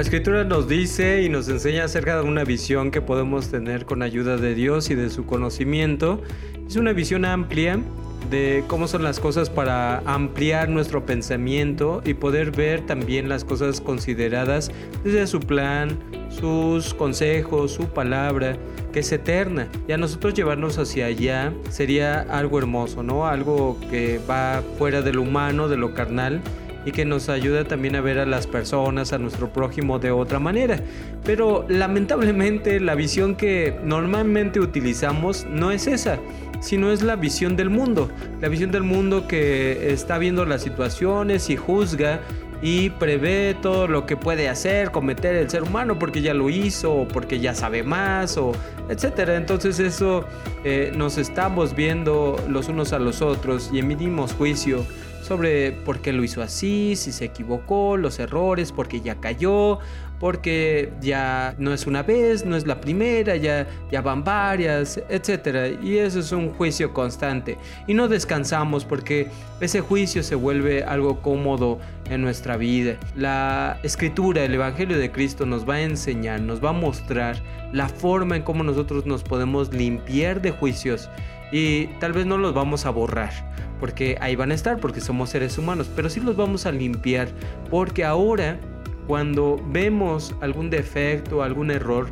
La escritura nos dice y nos enseña acerca de una visión que podemos tener con ayuda de Dios y de su conocimiento. Es una visión amplia de cómo son las cosas para ampliar nuestro pensamiento y poder ver también las cosas consideradas desde su plan, sus consejos, su palabra, que es eterna. Y a nosotros llevarnos hacia allá sería algo hermoso, ¿no? Algo que va fuera de lo humano, de lo carnal y que nos ayuda también a ver a las personas, a nuestro prójimo de otra manera. Pero lamentablemente la visión que normalmente utilizamos no es esa sino es la visión del mundo. La visión del mundo que está viendo las situaciones y juzga y prevé todo lo que puede hacer, cometer el ser humano porque ya lo hizo o porque ya sabe más o etcétera. Entonces eso eh, nos estamos viendo los unos a los otros y emitimos juicio sobre por qué lo hizo así, si se equivocó, los errores, porque ya cayó, porque ya no es una vez, no es la primera, ya, ya van varias, etc. Y eso es un juicio constante. Y no descansamos porque ese juicio se vuelve algo cómodo en nuestra vida. La escritura, el Evangelio de Cristo nos va a enseñar, nos va a mostrar la forma en cómo nosotros nos podemos limpiar de juicios y tal vez no los vamos a borrar porque ahí van a estar, porque somos seres humanos, pero sí los vamos a limpiar, porque ahora cuando vemos algún defecto, algún error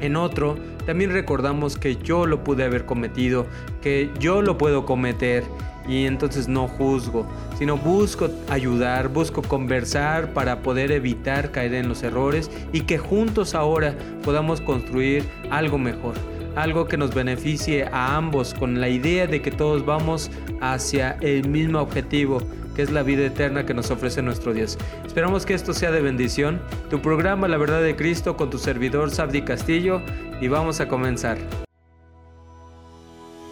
en otro, también recordamos que yo lo pude haber cometido, que yo lo puedo cometer y entonces no juzgo, sino busco ayudar, busco conversar para poder evitar caer en los errores y que juntos ahora podamos construir algo mejor algo que nos beneficie a ambos con la idea de que todos vamos hacia el mismo objetivo, que es la vida eterna que nos ofrece nuestro Dios. Esperamos que esto sea de bendición. Tu programa La Verdad de Cristo con tu servidor Sabdi Castillo y vamos a comenzar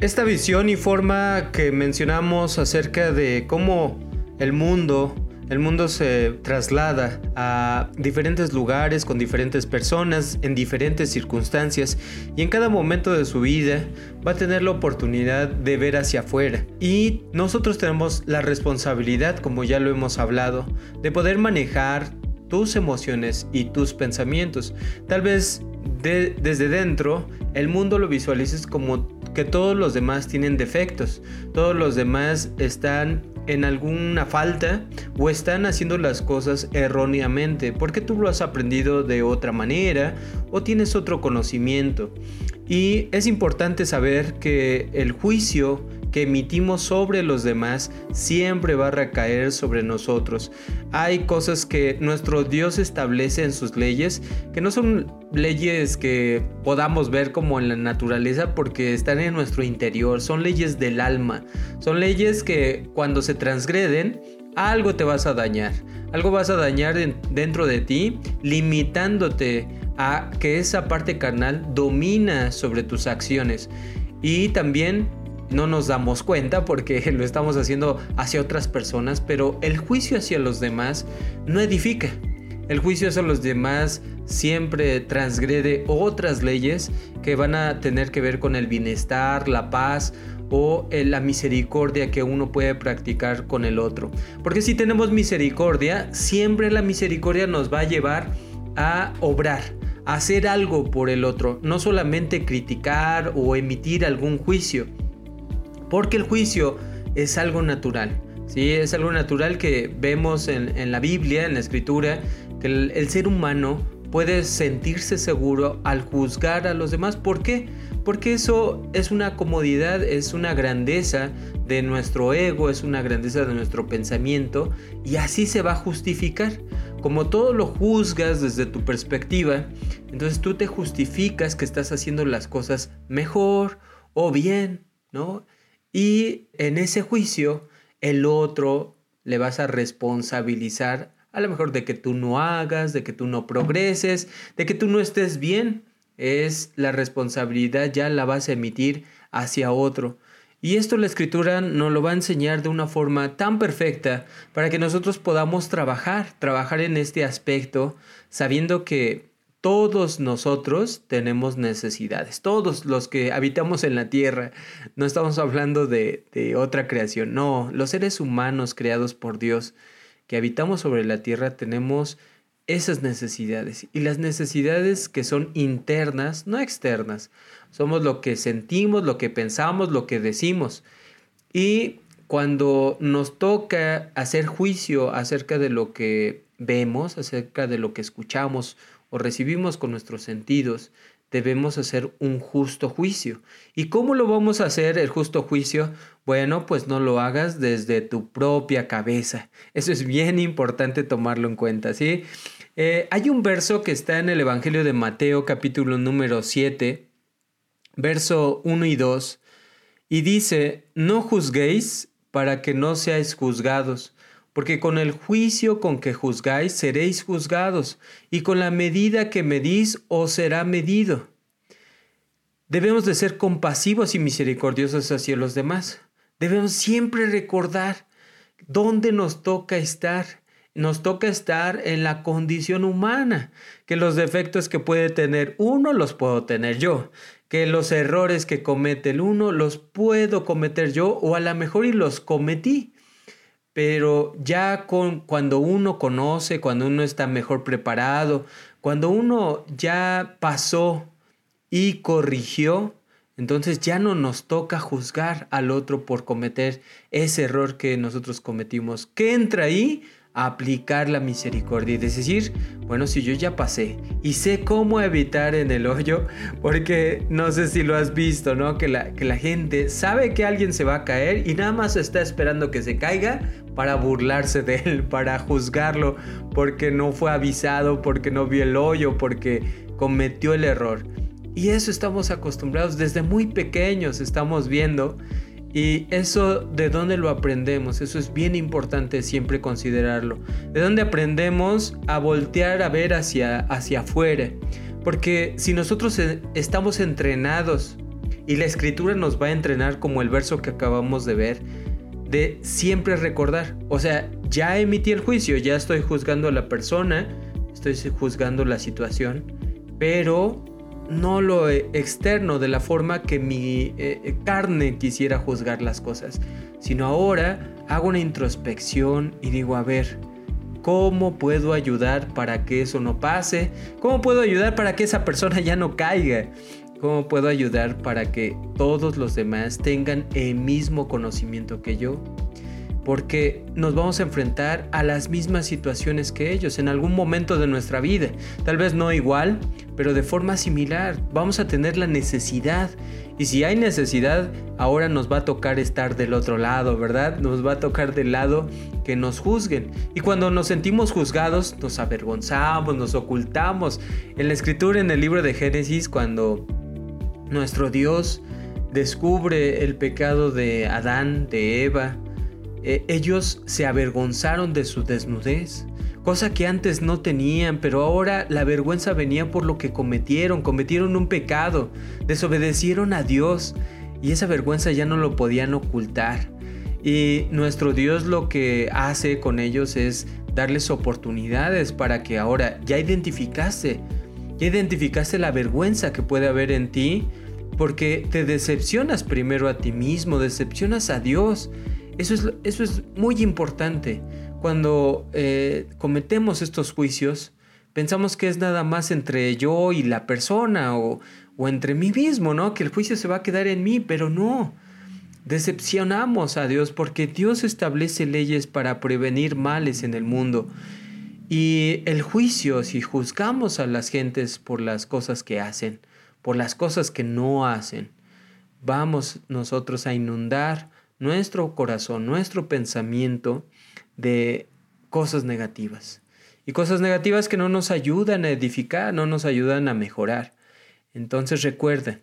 Esta visión y forma que mencionamos acerca de cómo el mundo, el mundo se traslada a diferentes lugares con diferentes personas en diferentes circunstancias y en cada momento de su vida va a tener la oportunidad de ver hacia afuera. Y nosotros tenemos la responsabilidad, como ya lo hemos hablado, de poder manejar tus emociones y tus pensamientos. Tal vez desde dentro el mundo lo visualices como que todos los demás tienen defectos, todos los demás están en alguna falta o están haciendo las cosas erróneamente, porque tú lo has aprendido de otra manera o tienes otro conocimiento. Y es importante saber que el juicio emitimos sobre los demás siempre va a recaer sobre nosotros. Hay cosas que nuestro Dios establece en sus leyes que no son leyes que podamos ver como en la naturaleza porque están en nuestro interior, son leyes del alma, son leyes que cuando se transgreden algo te vas a dañar, algo vas a dañar dentro de ti limitándote a que esa parte carnal domina sobre tus acciones. Y también no nos damos cuenta porque lo estamos haciendo hacia otras personas, pero el juicio hacia los demás no edifica. El juicio hacia los demás siempre transgrede otras leyes que van a tener que ver con el bienestar, la paz o la misericordia que uno puede practicar con el otro. Porque si tenemos misericordia, siempre la misericordia nos va a llevar a obrar, a hacer algo por el otro, no solamente criticar o emitir algún juicio. Porque el juicio es algo natural. ¿sí? Es algo natural que vemos en, la Biblia, en la Escritura, que el, ser humano puede sentirse seguro al juzgar a los demás. ¿Por qué? Porque eso es una comodidad, es una grandeza de nuestro ego, es una grandeza de nuestro pensamiento y así se va a justificar. Como todo lo juzgas desde tu perspectiva, entonces tú te justificas que estás haciendo las cosas mejor o bien, ¿no? Y en ese juicio, el otro le vas a responsabilizar a lo mejor de que tú no hagas, de que tú no progreses, de que tú no estés bien. Es la responsabilidad ya la vas a emitir hacia otro. Y esto la escritura nos lo va a enseñar de una forma tan perfecta para que nosotros podamos trabajar, trabajar en este aspecto, sabiendo que todos nosotros tenemos necesidades, todos los que habitamos en la tierra, no estamos hablando de, otra creación, no, los seres humanos creados por Dios que habitamos sobre la tierra tenemos esas necesidades y las necesidades que son internas, no externas. Somos lo que sentimos, lo que pensamos, lo que decimos. Y cuando nos toca hacer juicio acerca de lo que vemos, acerca de lo que escuchamos o recibimos con nuestros sentidos, debemos hacer un justo juicio. ¿Y cómo lo vamos a hacer el justo juicio? Bueno, pues no lo hagas desde tu propia cabeza. Eso es bien importante tomarlo en cuenta, ¿sí? Eh, hay un verso que está en el Evangelio de Mateo capítulo número 7, verso 1 y 2, y dice, no juzguéis para que no seáis juzgados, porque con el juicio con que juzgáis seréis juzgados, y con la medida que medís os será medido. Debemos de ser compasivos y misericordiosos hacia los demás. Debemos siempre recordar dónde nos toca estar nos toca estar en la condición humana, que los defectos que puede tener uno los puedo tener yo, que los errores que comete el uno los puedo cometer yo o a lo mejor y los cometí. Pero ya con cuando uno conoce, cuando uno está mejor preparado, cuando uno ya pasó y corrigió, entonces ya no nos toca juzgar al otro por cometer ese error que nosotros cometimos. ¿Qué entra ahí? Aplicar la misericordia y decir, bueno, si yo ya pasé y sé cómo evitar en el hoyo, porque no sé si lo has visto, ¿no? Que la, que la gente sabe que alguien se va a caer y nada más está esperando que se caiga para burlarse de él, para juzgarlo, porque no fue avisado, porque no vio el hoyo, porque cometió el error. Y eso estamos acostumbrados desde muy pequeños, estamos viendo y eso, ¿de dónde lo aprendemos? Eso es bien importante siempre considerarlo. ¿De dónde aprendemos a voltear a ver hacia, hacia afuera? Porque si nosotros e, estamos entrenados y la escritura nos va a entrenar como el verso que acabamos de ver, de siempre recordar, o sea, ya emití el juicio, ya estoy juzgando a la persona, estoy juzgando la situación, pero no lo externo de la forma que mi eh, eh, carne quisiera juzgar las cosas, sino ahora hago una introspección y digo, a ver, ¿cómo puedo ayudar para que eso no pase? ¿Cómo puedo ayudar para que esa persona ya no caiga? ¿Cómo puedo ayudar para que todos los demás tengan el mismo conocimiento que yo? Porque nos vamos a enfrentar a las mismas situaciones que ellos en algún momento de nuestra vida. Tal vez no igual, pero de forma similar. Vamos a tener la necesidad. Y si hay necesidad, ahora nos va a tocar estar del otro lado, ¿verdad? Nos va a tocar del lado que nos juzguen. Y cuando nos sentimos juzgados, nos avergonzamos, nos ocultamos. En la escritura, en el libro de Génesis, cuando nuestro Dios descubre el pecado de Adán, de Eva, eh, ellos se avergonzaron de su desnudez, cosa que antes no tenían, pero ahora la vergüenza venía por lo que cometieron, cometieron un pecado, desobedecieron a Dios y esa vergüenza ya no lo podían ocultar. Y nuestro Dios lo que hace con ellos es darles oportunidades para que ahora ya identificaste, ya identificaste la vergüenza que puede haber en ti, porque te decepcionas primero a ti mismo, decepcionas a Dios eso es, eso es muy importante. Cuando eh, cometemos estos juicios, pensamos que es nada más entre yo y la persona o, o entre mí mismo, ¿no? Que el juicio se va a quedar en mí, pero no. decepcionamos a Dios porque Dios establece leyes para prevenir males en el mundo. Y el juicio, si juzgamos a las gentes por las cosas que hacen, por las cosas que no hacen, vamos nosotros a inundar nuestro corazón, nuestro pensamiento de cosas negativas. Y cosas negativas que no nos ayudan a edificar, no nos ayudan a mejorar. Entonces recuerda,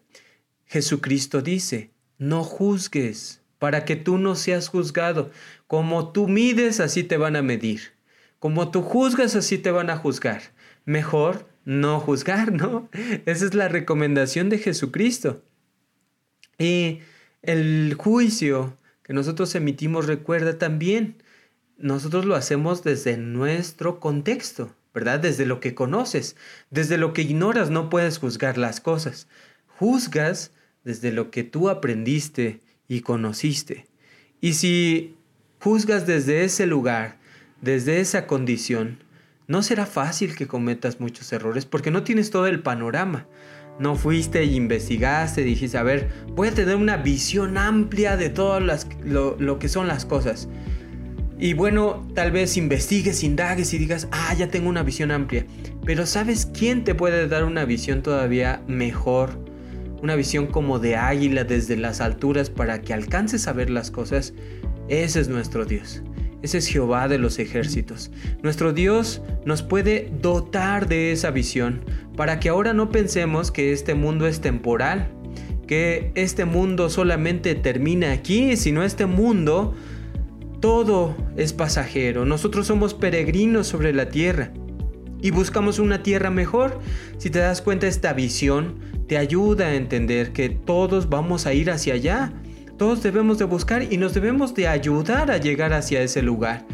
Jesucristo dice, no juzgues para que tú no seas juzgado. Como tú mides, así te van a medir. Como tú juzgas, así te van a juzgar. Mejor no juzgar, ¿no? Esa es la recomendación de Jesucristo. Y el juicio que nosotros emitimos, recuerda también, nosotros lo hacemos desde nuestro contexto, ¿verdad? Desde lo que conoces, desde lo que ignoras no puedes juzgar las cosas. Juzgas desde lo que tú aprendiste y conociste. Y si juzgas desde ese lugar, desde esa condición, no será fácil que cometas muchos errores porque no tienes todo el panorama. No fuiste e investigaste, dijiste, a ver, voy a tener una visión amplia de todo lo, lo que son las cosas. Y bueno, tal vez investigues, indagues y digas, ah, ya tengo una visión amplia. Pero ¿sabes quién te puede dar una visión todavía mejor? Una visión como de águila desde las alturas para que alcances a ver las cosas. Ese es nuestro Dios. Ese es Jehová de los ejércitos. Nuestro Dios nos puede dotar de esa visión para que ahora no pensemos que este mundo es temporal, que este mundo solamente termina aquí, sino este mundo todo es pasajero. Nosotros somos peregrinos sobre la tierra y buscamos una tierra mejor. Si te das cuenta, esta visión te ayuda a entender que todos vamos a ir hacia allá todos debemos de buscar y nos debemos de ayudar a llegar hacia ese lugar.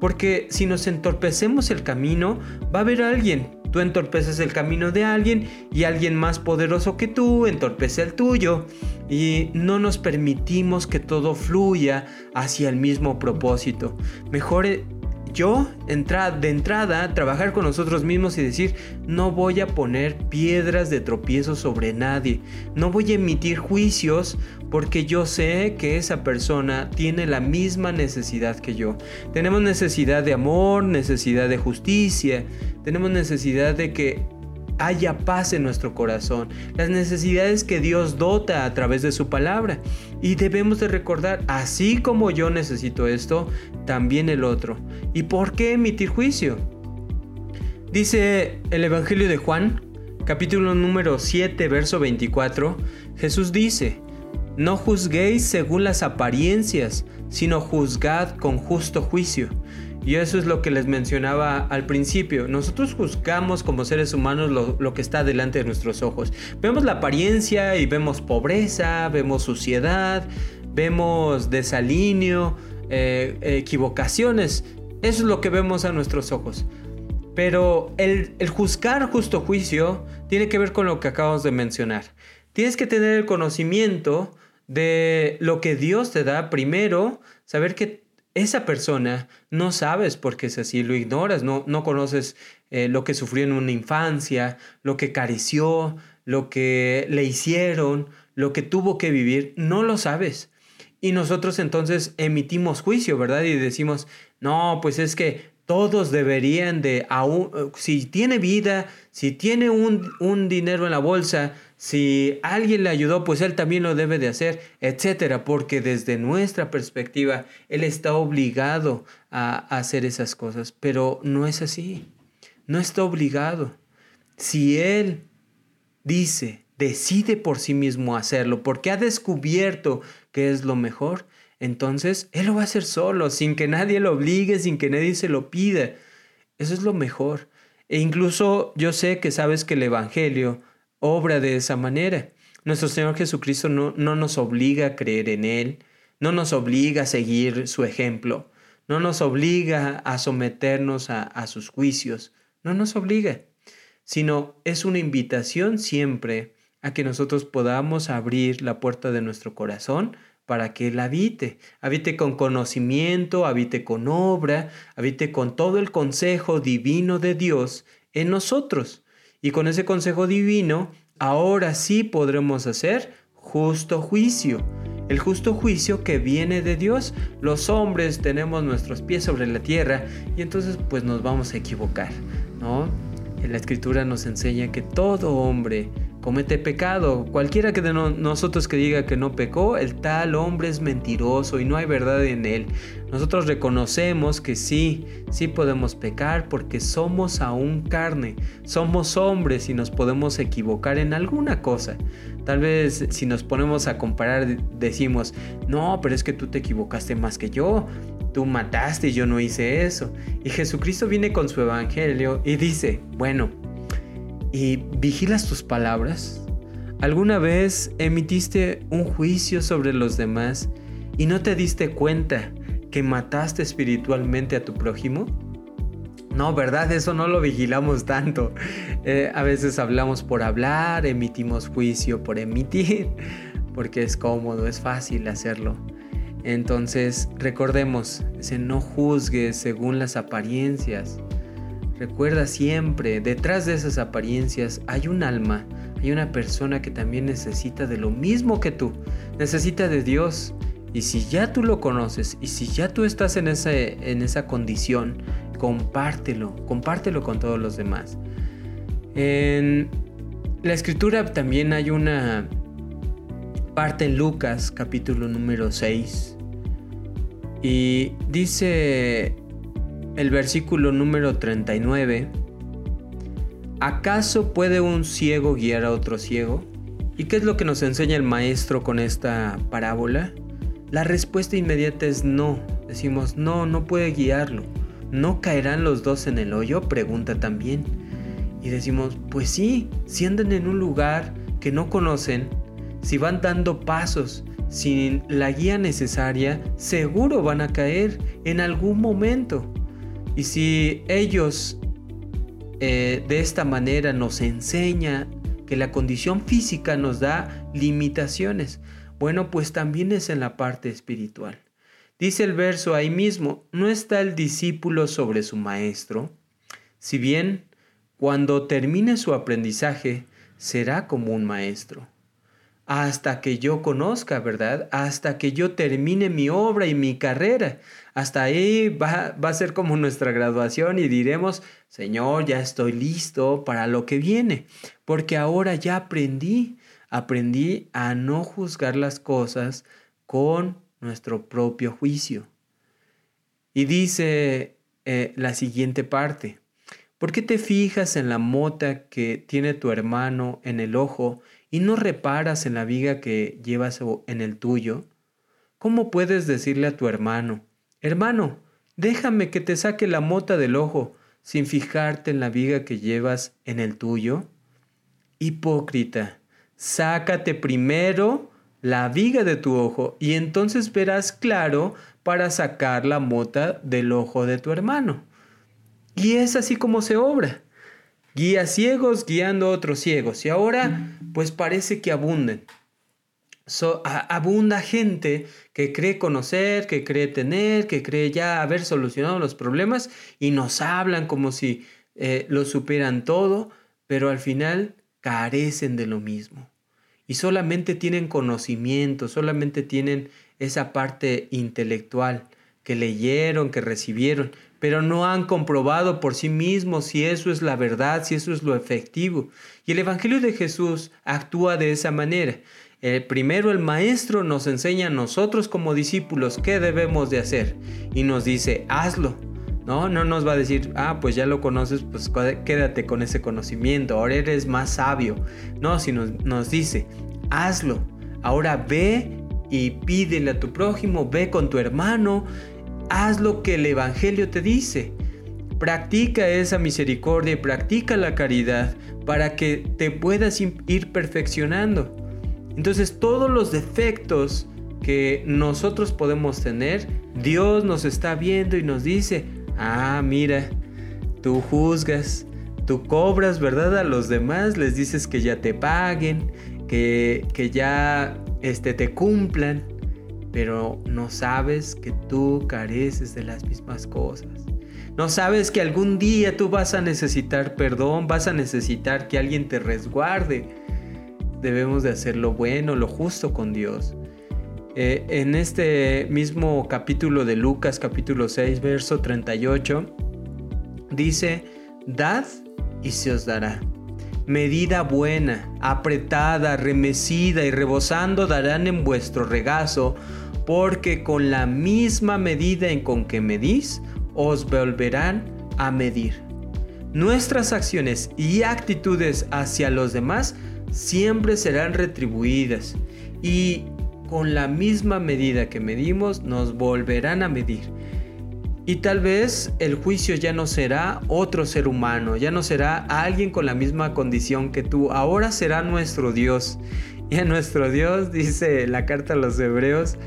Porque si nos entorpecemos el camino, va a haber alguien. Tú entorpeces el camino de alguien y alguien más poderoso que tú entorpece el tuyo. Y no nos permitimos que todo fluya hacia el mismo propósito. Mejor yo entrar de entrada trabajar con nosotros mismos y decir no voy a poner piedras de tropiezo sobre nadie. No voy a emitir juicios porque yo sé que esa persona tiene la misma necesidad que yo. Tenemos necesidad de amor necesidad de justicia. Tenemos necesidad de que haya paz en nuestro corazón, las necesidades que Dios dota a través de su palabra. Y debemos de recordar, así como yo necesito esto, también el otro. ¿Y por qué emitir juicio? Dice el Evangelio de Juan, capítulo número 7, verso 24, Jesús dice, no juzguéis según las apariencias, sino juzgad con justo juicio y eso es lo que les mencionaba al principio. Nosotros juzgamos como seres humanos lo, que está delante de nuestros ojos. Vemos la apariencia y vemos pobreza, vemos suciedad, vemos desalineo, eh, equivocaciones. Eso es lo que vemos a nuestros ojos. Pero el, el juzgar justo juicio tiene que ver con lo que acabamos de mencionar. Tienes que tener el conocimiento de lo que Dios te da primero, saber que esa persona no sabes por qué es así, lo ignoras, no, no conoces eh, lo que sufrió en una infancia, lo que careció, lo que le hicieron, lo que tuvo que vivir, no lo sabes. Y nosotros entonces emitimos juicio, ¿verdad? Y decimos, no, pues es que todos deberían de, si tiene vida, si tiene un, un dinero en la bolsa, si alguien le ayudó, pues él también lo debe de hacer, etcétera, porque desde nuestra perspectiva él está obligado a, hacer esas cosas, pero no es así. No está obligado. Si él dice, decide por sí mismo hacerlo, porque ha descubierto que es lo mejor, entonces él lo va a hacer solo, sin que nadie lo obligue, sin que nadie se lo pida. Eso es lo mejor. E incluso yo sé que sabes que el Evangelio obra de esa manera. Nuestro Señor Jesucristo no, no nos obliga a creer en Él, no nos obliga a seguir su ejemplo, no nos obliga a someternos a, a sus juicios, no nos obliga, sino es una invitación siempre a que nosotros podamos abrir la puerta de nuestro corazón para que Él habite, habite con conocimiento, habite con obra, habite con todo el consejo divino de Dios en nosotros. Y con ese consejo divino, ahora sí podremos hacer justo juicio. el justo juicio que viene de Dios. Los hombres tenemos nuestros pies sobre la tierra y entonces pues nos vamos a equivocar, ¿no? La escritura nos enseña que todo hombre comete pecado. Cualquiera que de nosotros que diga que no pecó, el tal hombre es mentiroso y no hay verdad en él. Nosotros reconocemos que sí, sí podemos pecar porque somos aún carne, somos hombres y nos podemos equivocar en alguna cosa. Tal vez si nos ponemos a comparar decimos, no, pero es que tú te equivocaste más que yo, tú mataste y yo no hice eso. Y Jesucristo viene con su evangelio y dice, bueno, ¿Y vigilas tus palabras? ¿Alguna vez emitiste un juicio sobre los demás y no te diste cuenta que mataste espiritualmente a tu prójimo? No, ¿verdad? Eso no lo vigilamos tanto. Eh, a veces hablamos por hablar, emitimos juicio por emitir, porque es cómodo, es fácil hacerlo. Entonces, recordemos, ese no juzgues según las apariencias, Recuerda siempre, detrás de esas apariencias hay un alma, hay una persona que también necesita de lo mismo que tú, necesita de Dios. Y si ya tú lo conoces y si ya tú estás en, en esa condición, compártelo, compártelo con todos los demás. En la escritura también hay una parte en Lucas capítulo número 6 y dice el versículo número 39. ¿Acaso puede un ciego guiar a otro ciego? ¿Y qué es lo que nos enseña el maestro con esta parábola? La respuesta inmediata es no. Decimos, no, no puede guiarlo. ¿No caerán los dos en el hoyo? Pregunta también. Y decimos, pues sí, si andan en un lugar que no conocen, si van dando pasos sin la guía necesaria, seguro van a caer en algún momento. Y si ellos eh, de esta manera nos enseña que la condición física nos da limitaciones, bueno, pues también es en la parte espiritual. Dice el verso ahí mismo, no está el discípulo sobre su maestro, si bien cuando termine su aprendizaje será como un maestro hasta que yo conozca, ¿verdad? Hasta que yo termine mi obra y mi carrera. Hasta ahí va, a ser como nuestra graduación y diremos, Señor, ya estoy listo para lo que viene, porque ahora ya aprendí, aprendí a no juzgar las cosas con nuestro propio juicio. Y dice eh, la siguiente parte, ¿por qué te fijas en la mota que tiene tu hermano en el ojo y no reparas en la viga que llevas en el tuyo? ¿Cómo puedes decirle a tu hermano, hermano, déjame que te saque la mota del ojo sin fijarte en la viga que llevas en el tuyo? Hipócrita, sácate primero la viga de tu ojo y entonces verás claro para sacar la mota del ojo de tu hermano. Y es así como se obra guía ciegos guiando a otros ciegos. Y ahora, pues parece que abunden. abunda gente que cree conocer, que cree tener, que cree ya haber solucionado los problemas y nos hablan como si eh, lo supieran todo, pero al final carecen de lo mismo. Y solamente tienen conocimiento, solamente tienen esa parte intelectual que leyeron, que recibieron, pero no han comprobado por sí mismos si eso es la verdad, si eso es lo efectivo. Y el Evangelio de Jesús actúa de esa manera. Eh, primero el Maestro nos enseña a nosotros como discípulos qué debemos de hacer y nos dice, hazlo. No, no nos va a decir, ah, pues ya lo conoces, pues quédate con ese conocimiento, ahora eres más sabio. No, sino nos dice, hazlo. Ahora ve y pídele a tu prójimo, ve con tu hermano, haz lo que el Evangelio te dice. Practica esa misericordia y practica la caridad para que te puedas ir perfeccionando. Entonces todos los defectos que nosotros podemos tener, Dios nos está viendo y nos dice, ah, mira, tú juzgas, tú cobras, ¿verdad? A los demás les dices que ya te paguen, que, que ya este, te cumplan pero no sabes que tú careces de las mismas cosas. No sabes que algún día tú vas a necesitar perdón, vas a necesitar que alguien te resguarde. Debemos de hacer lo bueno, lo justo con Dios. Eh, en este mismo capítulo de Lucas, capítulo 6, verso 38, dice, dad y se os dará. Medida buena, apretada, remecida y rebosando darán en vuestro regazo, porque con la misma medida en con que medís, os volverán a medir. Nuestras acciones y actitudes hacia los demás siempre serán retribuidas y con la misma medida que medimos nos volverán a medir. Y tal vez el juicio ya no será otro ser humano, ya no será alguien con la misma condición que tú, ahora será nuestro Dios. Y a nuestro Dios dice la carta a los hebreos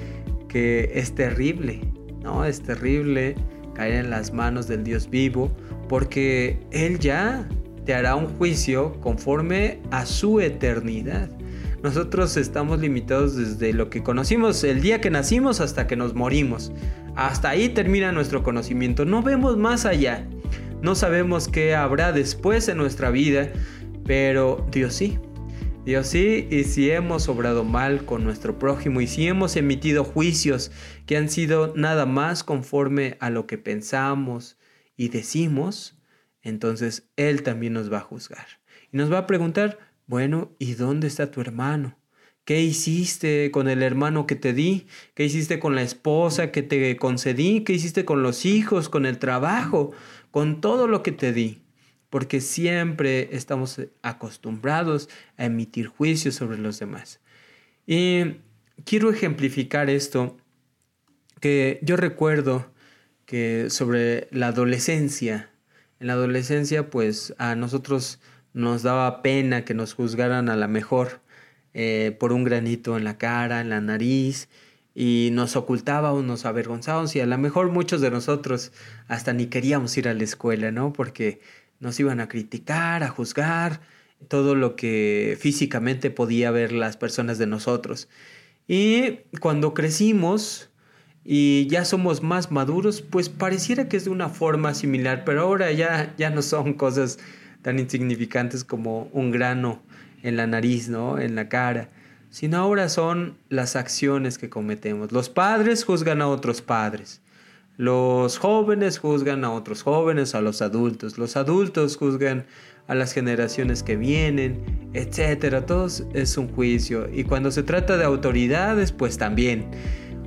es terrible, ¿no? Es terrible caer en las manos del Dios vivo, porque Él ya te hará un juicio conforme a su eternidad. Nosotros estamos limitados desde lo que conocimos el día que nacimos hasta que nos morimos. Hasta ahí termina nuestro conocimiento. No vemos más allá. No sabemos qué habrá después en nuestra vida, pero Dios sí. Dios sí, y si hemos obrado mal con nuestro prójimo y si hemos emitido juicios que han sido nada más conforme a lo que pensamos y decimos, entonces Él también nos va a juzgar. Y nos va a preguntar, bueno, ¿y dónde está tu hermano? ¿Qué hiciste con el hermano que te di? ¿Qué hiciste con la esposa que te concedí? ¿Qué hiciste con los hijos, con el trabajo, con todo lo que te di? Porque siempre estamos acostumbrados a emitir juicios sobre los demás. Y quiero ejemplificar esto, que yo recuerdo que sobre la adolescencia, en la adolescencia pues a nosotros nos daba pena que nos juzgaran a la mejor eh, por un granito en la cara, en la nariz, y nos ocultábamos, nos avergonzábamos, y a lo mejor muchos de nosotros hasta ni queríamos ir a la escuela, ¿no? Porque nos iban a criticar, a juzgar, todo lo que físicamente podía ver las personas de nosotros. Y cuando crecimos y ya somos más maduros, pues pareciera que es de una forma similar, pero ahora ya, ya no son cosas tan insignificantes como un grano en la nariz, ¿no? En la cara, sino ahora son las acciones que cometemos. Los padres juzgan a otros padres. Los jóvenes juzgan a otros jóvenes, a los adultos. Los adultos juzgan a las generaciones que vienen, etcétera. Todo es un juicio. Y cuando se trata de autoridades, pues también.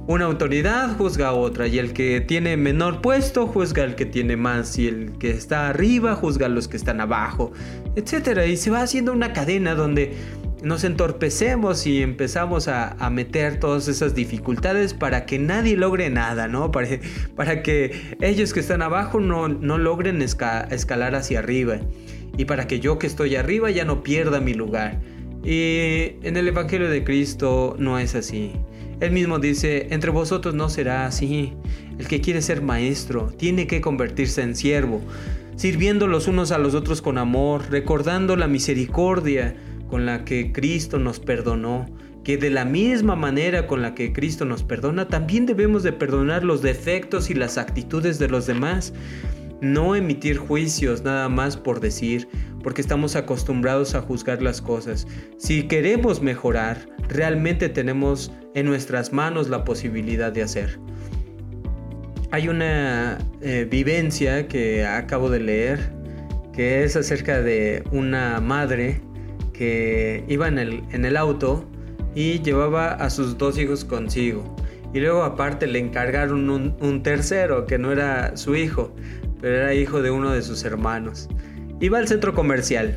Una autoridad juzga a otra y el que tiene menor puesto juzga al que tiene más y el que está arriba juzga a los que están abajo, etc. Y se va haciendo una cadena donde nos entorpecemos y empezamos a, meter todas esas dificultades para que nadie logre nada, ¿no? Para, que ellos que están abajo no, no logren escalar hacia arriba y para que yo que estoy arriba ya no pierda mi lugar. Y en el Evangelio de Cristo no es así. Él mismo dice, entre vosotros no será así. El que quiere ser maestro tiene que convertirse en siervo, sirviendo los unos a los otros con amor, recordando la misericordia con la que Cristo nos perdonó, que de la misma manera con la que Cristo nos perdona, también debemos de perdonar los defectos y las actitudes de los demás. No emitir juicios nada más por decir, porque estamos acostumbrados a juzgar las cosas. Si queremos mejorar, realmente tenemos en nuestras manos la posibilidad de hacer. Hay una eh, vivencia que acabo de leer que es acerca de una madre que iba en el, auto y llevaba a sus dos hijos consigo. Y luego aparte le encargaron un tercero que no era su hijo, pero era hijo de uno de sus hermanos. Iba al centro comercial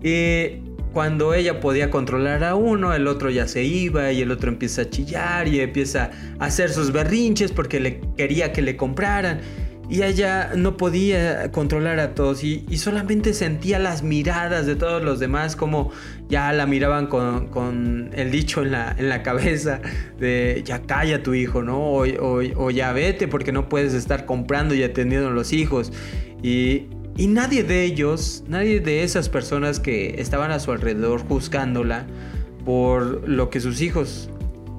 y cuando ella podía controlar a uno, el otro ya se iba y el otro empieza a chillar y empieza a hacer sus berrinches porque le quería que le compraran. Y ella no podía controlar a todos y, solamente sentía las miradas de todos los demás como ya la miraban con, el dicho en la, en la, cabeza de ya calla tu hijo, ¿no? O, ya vete porque no puedes estar comprando y atendiendo a los hijos. Y, y nadie de ellos, nadie de esas personas que estaban a su alrededor juzgándola por lo que sus hijos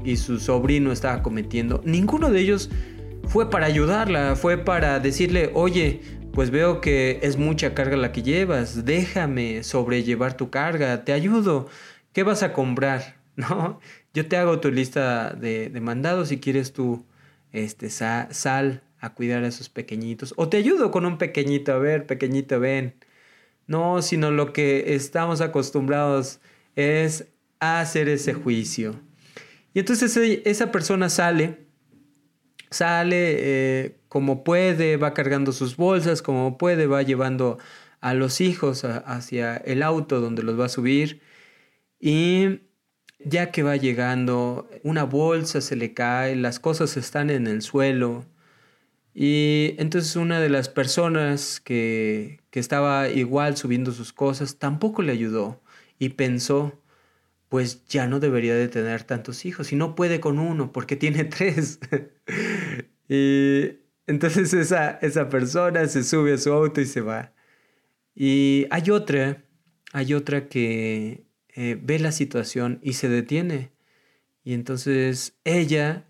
y su sobrino estaba cometiendo, ninguno de ellos fue para ayudarla, fue para decirle, oye, pues veo que es mucha carga la que llevas, déjame sobrellevar tu carga, te ayudo, ¿qué vas a comprar? ¿no? Yo te hago tu lista de, de mandados si quieres tú, este, sal a cuidar a esos pequeñitos. O te ayudo con un pequeñito, a ver, pequeñito, ven. No, sino lo que estamos acostumbrados es a hacer ese juicio. Y entonces esa persona sale, sale eh, como puede, va cargando sus bolsas, como puede, va llevando a los hijos hacia el auto donde los va a subir. Y ya que va llegando, una bolsa se le cae, las cosas están en el suelo. Y entonces una de las personas que, que estaba igual subiendo sus cosas tampoco le ayudó y pensó, pues ya no debería de tener tantos hijos y no puede con uno porque tiene tres. y entonces esa, esa persona se sube a su auto y se va. Y hay otra, hay otra que eh, ve la situación y se detiene. Y entonces ella,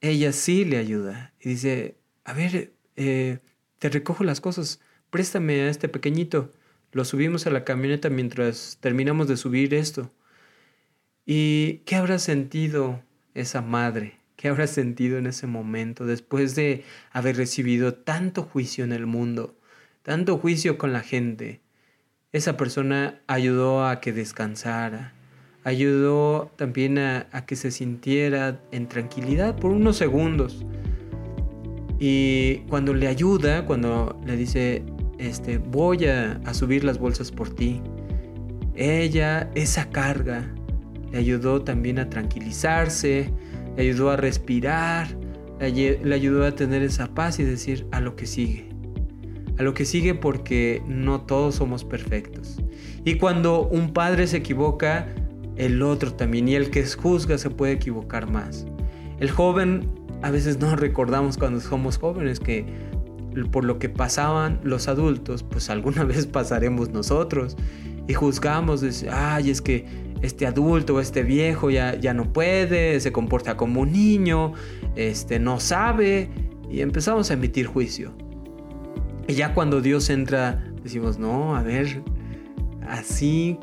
ella sí le ayuda y dice, a ver, eh, te recojo las cosas, préstame a este pequeñito. Lo subimos a la camioneta mientras terminamos de subir esto. ¿Y qué habrá sentido esa madre? ¿Qué habrá sentido en ese momento después de haber recibido tanto juicio en el mundo, tanto juicio con la gente? Esa persona ayudó a que descansara, ayudó también a, que se sintiera en tranquilidad por unos segundos. Y cuando le ayuda, cuando le dice, este, voy a subir las bolsas por ti, ella, esa carga, ayudó también a tranquilizarse, le ayudó a respirar, le ayudó a tener esa paz y decir a lo que sigue. A lo que sigue porque no todos somos perfectos. Y cuando un padre se equivoca, el otro también. Y el que juzga se puede equivocar más. El joven, a veces no recordamos cuando somos jóvenes que por lo que pasaban los adultos, pues alguna vez pasaremos nosotros. Y juzgamos, ay, es que este adulto o este viejo ya, ya no puede, se comporta como un niño, este, no sabe, y empezamos a emitir juicio. Y ya cuando Dios entra, decimos, no, a ver, así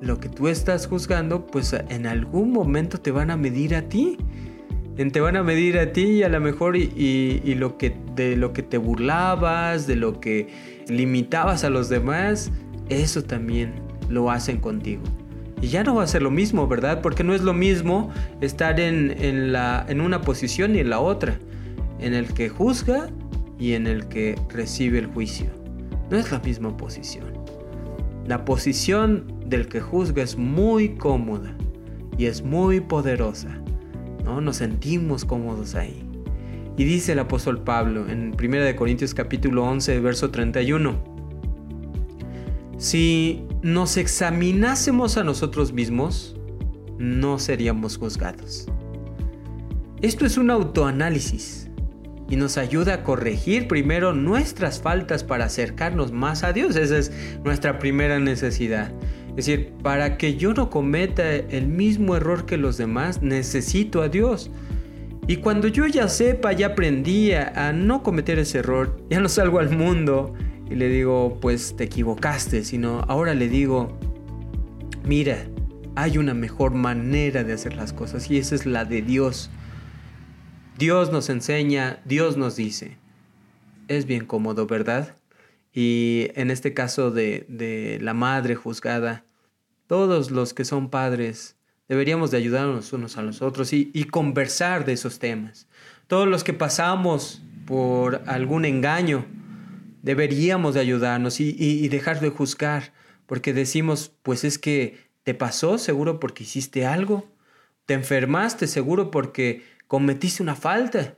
lo que tú estás juzgando, pues en algún momento te van a medir a ti. Te van a medir a ti y a lo mejor y, y, lo que, de lo que te burlabas, de lo que limitabas a los demás, eso también lo hacen contigo. Y ya no va a ser lo mismo, ¿verdad? Porque no es lo mismo estar en, la, en una posición y en la otra. En el que juzga y en el que recibe el juicio. No es la misma posición. La posición del que juzga es muy cómoda y es muy poderosa. ¿no? Nos sentimos cómodos ahí. Y dice el apóstol Pablo en 1 Corintios capítulo 11, verso 31. Si nos examinásemos a nosotros mismos, no seríamos juzgados. Esto es un autoanálisis y nos ayuda a corregir primero nuestras faltas para acercarnos más a Dios. Esa es nuestra primera necesidad. Es decir, para que yo no cometa el mismo error que los demás, necesito a Dios. Y cuando yo ya sepa, ya aprendí a no cometer ese error, ya no salgo al mundo y le digo, pues te equivocaste, sino ahora le digo, mira, hay una mejor manera de hacer las cosas y esa es la de Dios. Dios nos enseña, Dios nos dice. Es bien cómodo, ¿verdad? Y en este caso de, la madre juzgada, todos los que son padres deberíamos de ayudarnos unos a los otros y, y conversar de esos temas. Todos los que pasamos por algún engaño, deberíamos de ayudarnos y, dejar de juzgar, porque decimos, pues es que te pasó seguro porque hiciste algo, te enfermaste seguro porque cometiste una falta,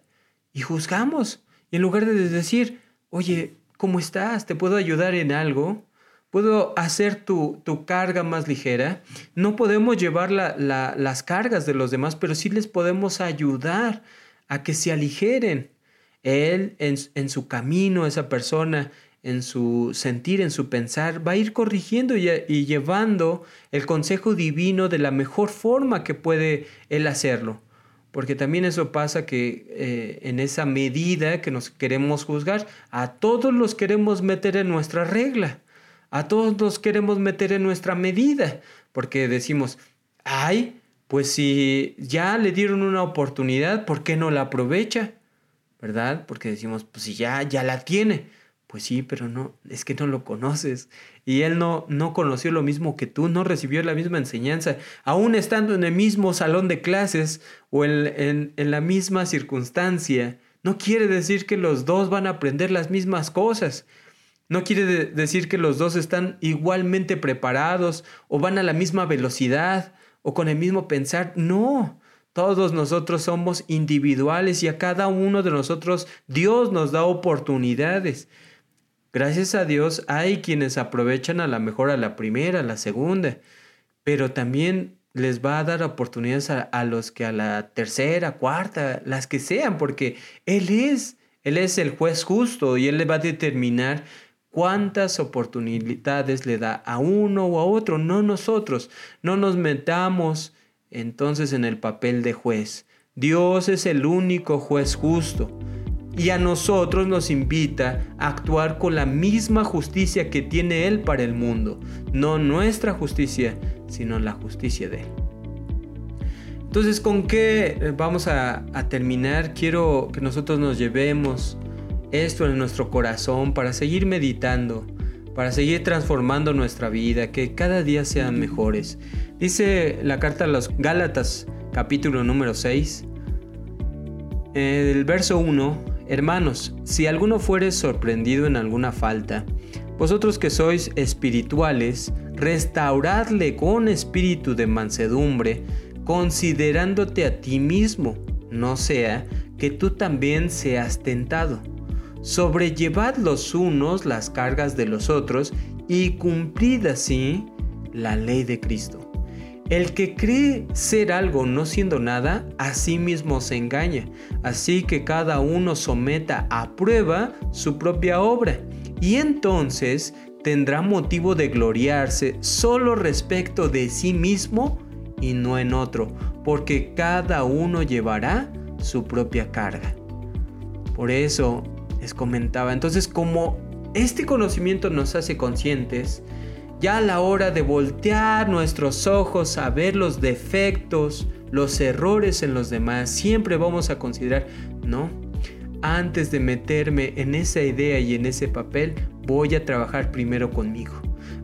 y juzgamos, y en lugar de decir, oye, ¿cómo estás? ¿Te puedo ayudar en algo? ¿Puedo hacer tu, carga más ligera? No podemos llevar las cargas de los demás, pero sí les podemos ayudar a que se aligeren. Él en, su camino, esa persona, en su sentir, en su pensar, va a ir corrigiendo y, llevando el consejo divino de la mejor forma que puede él hacerlo. Porque también eso pasa que eh, en esa medida que nos queremos juzgar, a todos los queremos meter en nuestra regla, a todos los queremos meter en nuestra medida, porque decimos, ay, pues si ya le dieron una oportunidad, ¿por qué no la aprovecha? ¿Verdad? Porque decimos, pues si ya, ya la tiene. Pues sí, pero no, es que no lo conoces. Y él no, no conoció lo mismo que tú, no recibió la misma enseñanza. Aún estando en el mismo salón de clases o en, en la misma circunstancia, no quiere decir que los dos van a aprender las mismas cosas. No quiere decir que los dos están igualmente preparados o van a la misma velocidad o con el mismo pensar. No, todos nosotros somos individuales y a cada uno de nosotros Dios nos da oportunidades. Gracias a Dios hay quienes aprovechan a la mejor a la primera, a la segunda, pero también les va a dar oportunidades a, los que a la tercera, cuarta, las que sean, porque Él es, Él es el juez justo y Él le va a determinar cuántas oportunidades le da a uno o a otro, no nosotros. No nos metamos entonces en el papel de juez. Dios es el único juez justo y a nosotros nos invita a actuar con la misma justicia que tiene Él para el mundo. No nuestra justicia, sino la justicia de Él. Entonces, ¿con qué vamos a, a terminar? Quiero que nosotros nos llevemos esto en nuestro corazón para seguir meditando, para seguir transformando nuestra vida, que cada día sean mejores. Dice la carta a los Gálatas, capítulo número 6, el verso 1, hermanos, si alguno fuere sorprendido en alguna falta, vosotros que sois espirituales, restauradle con espíritu de mansedumbre, considerándote a ti mismo, no sea que tú también seas tentado sobrellevad los unos las cargas de los otros y cumplid así la ley de Cristo. El que cree ser algo no siendo nada, a sí mismo se engaña. Así que cada uno someta a prueba su propia obra. Y entonces tendrá motivo de gloriarse solo respecto de sí mismo y no en otro, porque cada uno llevará su propia carga. Por eso les comentaba. Entonces, como este conocimiento nos hace conscientes, ya a la hora de voltear nuestros ojos a ver los defectos, los errores en los demás, siempre vamos a considerar, no, antes de meterme en esa idea y en ese papel, voy a trabajar primero conmigo.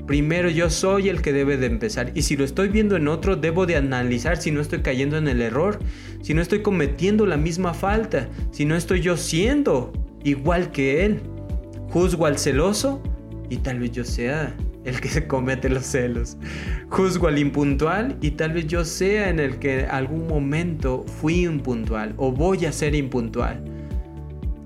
Primero yo soy el que debe de empezar y si lo estoy viendo en otro, debo de analizar si no estoy cayendo en el error, si no estoy cometiendo la misma falta, si no estoy yo siendo igual que él. Juzgo al celoso y tal vez yo sea el que se comete los celos. Juzgo al impuntual y tal vez yo sea en el que algún momento fui impuntual o voy a ser impuntual.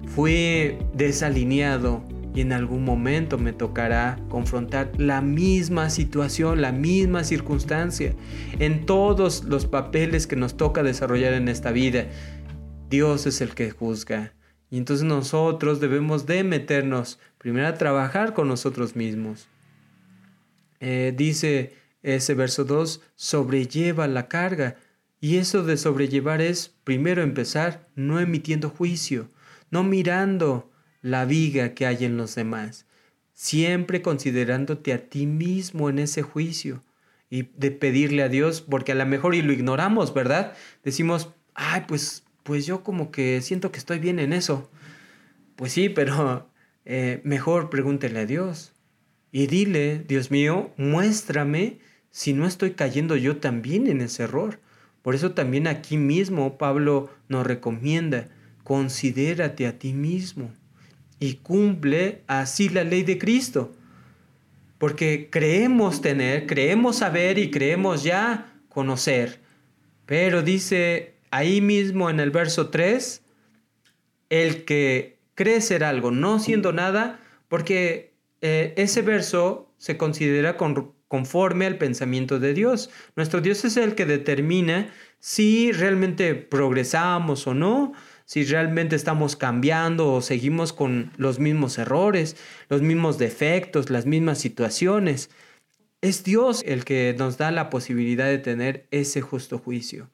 Fui desalineado y en algún momento me tocará confrontar la misma situación, la misma circunstancia. En todos los papeles que nos toca desarrollar en esta vida, Dios es el que juzga. Y entonces nosotros debemos de meternos primero a trabajar con nosotros mismos. Eh, dice ese verso 2, sobrelleva la carga. Y eso de sobrellevar es primero empezar no emitiendo juicio, no mirando la viga que hay en los demás, siempre considerándote a ti mismo en ese juicio y de pedirle a Dios, porque a lo mejor y lo ignoramos, ¿verdad? Decimos, ay, pues pues yo como que siento que estoy bien en eso. Pues sí, pero eh, mejor pregúntele a Dios y dile, Dios mío, muéstrame si no estoy cayendo yo también en ese error. Por eso también aquí mismo Pablo nos recomienda, considérate a ti mismo y cumple así la ley de Cristo. Porque creemos tener, creemos saber y creemos ya conocer. Pero dice ahí mismo en el verso 3, el que cree ser algo no siendo nada, porque eh, ese verso se considera conforme al pensamiento de Dios. Nuestro Dios es el que determina si realmente progresamos o no, si realmente estamos cambiando o seguimos con los mismos errores, los mismos defectos, las mismas situaciones. Es Dios el que nos da la posibilidad de tener ese justo juicio.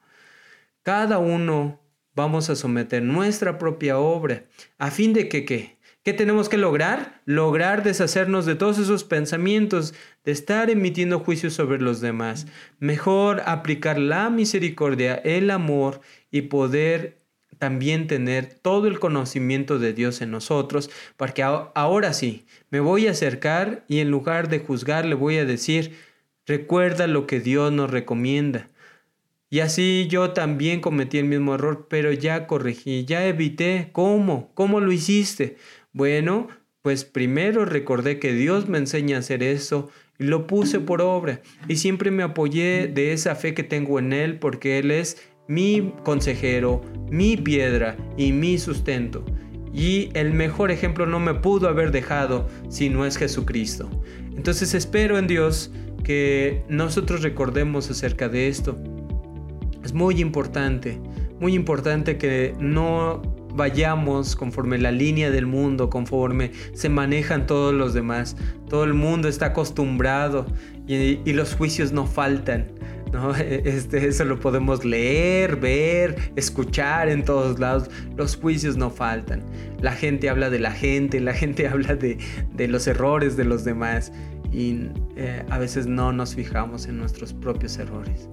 Cada uno vamos a someter nuestra propia obra a fin de que, ¿qué? ¿Qué tenemos que lograr? Lograr deshacernos de todos esos pensamientos, de estar emitiendo juicios sobre los demás. Mejor aplicar la misericordia, el amor y poder también tener todo el conocimiento de Dios en nosotros, porque ahora sí, me voy a acercar y en lugar de juzgar le voy a decir, recuerda lo que Dios nos recomienda. Y así yo también cometí el mismo error, pero ya corregí, ya evité. ¿Cómo? ¿Cómo lo hiciste? Bueno, pues primero recordé que Dios me enseña a hacer eso y lo puse por obra. Y siempre me apoyé de esa fe que tengo en Él porque Él es mi consejero, mi piedra y mi sustento. Y el mejor ejemplo no me pudo haber dejado si no es Jesucristo. Entonces espero en Dios que nosotros recordemos acerca de esto es muy importante, muy importante que no vayamos conforme la línea del mundo, conforme se manejan todos los demás. Todo el mundo está acostumbrado y, los juicios no faltan. ¿no? Este, eso lo podemos leer, ver, escuchar en todos lados. Los juicios no faltan. La gente habla de la gente, la gente habla de, los errores de los demás y eh, a veces no nos fijamos en nuestros propios errores.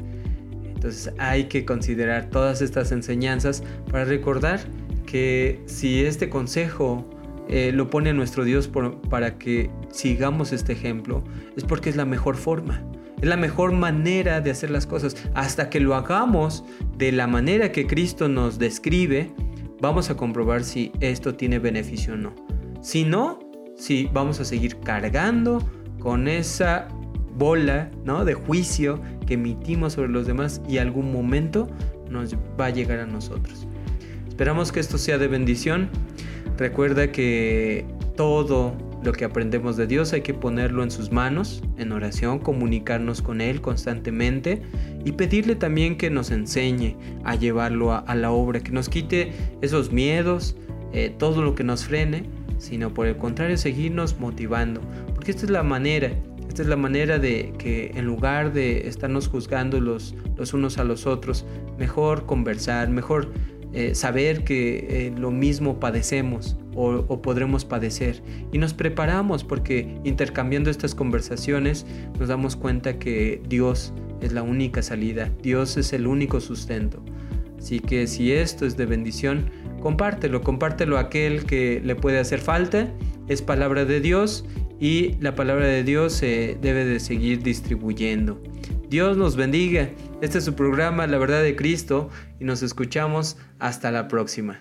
Entonces hay que considerar todas estas enseñanzas para recordar que si este consejo eh, lo pone nuestro Dios para que sigamos este ejemplo, es porque es la mejor forma. Es la mejor manera de hacer las cosas. Hasta que lo hagamos de la manera que Cristo nos describe, vamos a comprobar si esto tiene beneficio o no. Si no, si vamos a seguir cargando con esa bola ¿no? de juicio que emitimos sobre los demás y algún momento nos va a llegar a nosotros. Esperamos que esto sea de bendición. Recuerda que todo lo que aprendemos de Dios hay que ponerlo en sus manos, en oración, comunicarnos con Él constantemente y pedirle también que nos enseñe a llevarlo a, la obra, que nos quite esos miedos, eh, todo lo que nos frene, sino por el contrario seguirnos motivando, porque esta es la manera esta es la manera de que en lugar de estarnos juzgando los, los unos a los otros, mejor conversar, mejor eh, saber que eh, lo mismo padecemos o, o, podremos padecer. Y nos preparamos porque intercambiando estas conversaciones nos damos cuenta que Dios es la única salida, Dios es el único sustento. Así que si esto es de bendición, compártelo, compártelo a aquel que le puede hacer falta. Es palabra de Dios y la palabra de Dios se debe de seguir distribuyendo. Dios nos bendiga. Este es su programa La verdad de Cristo y nos escuchamos hasta la próxima.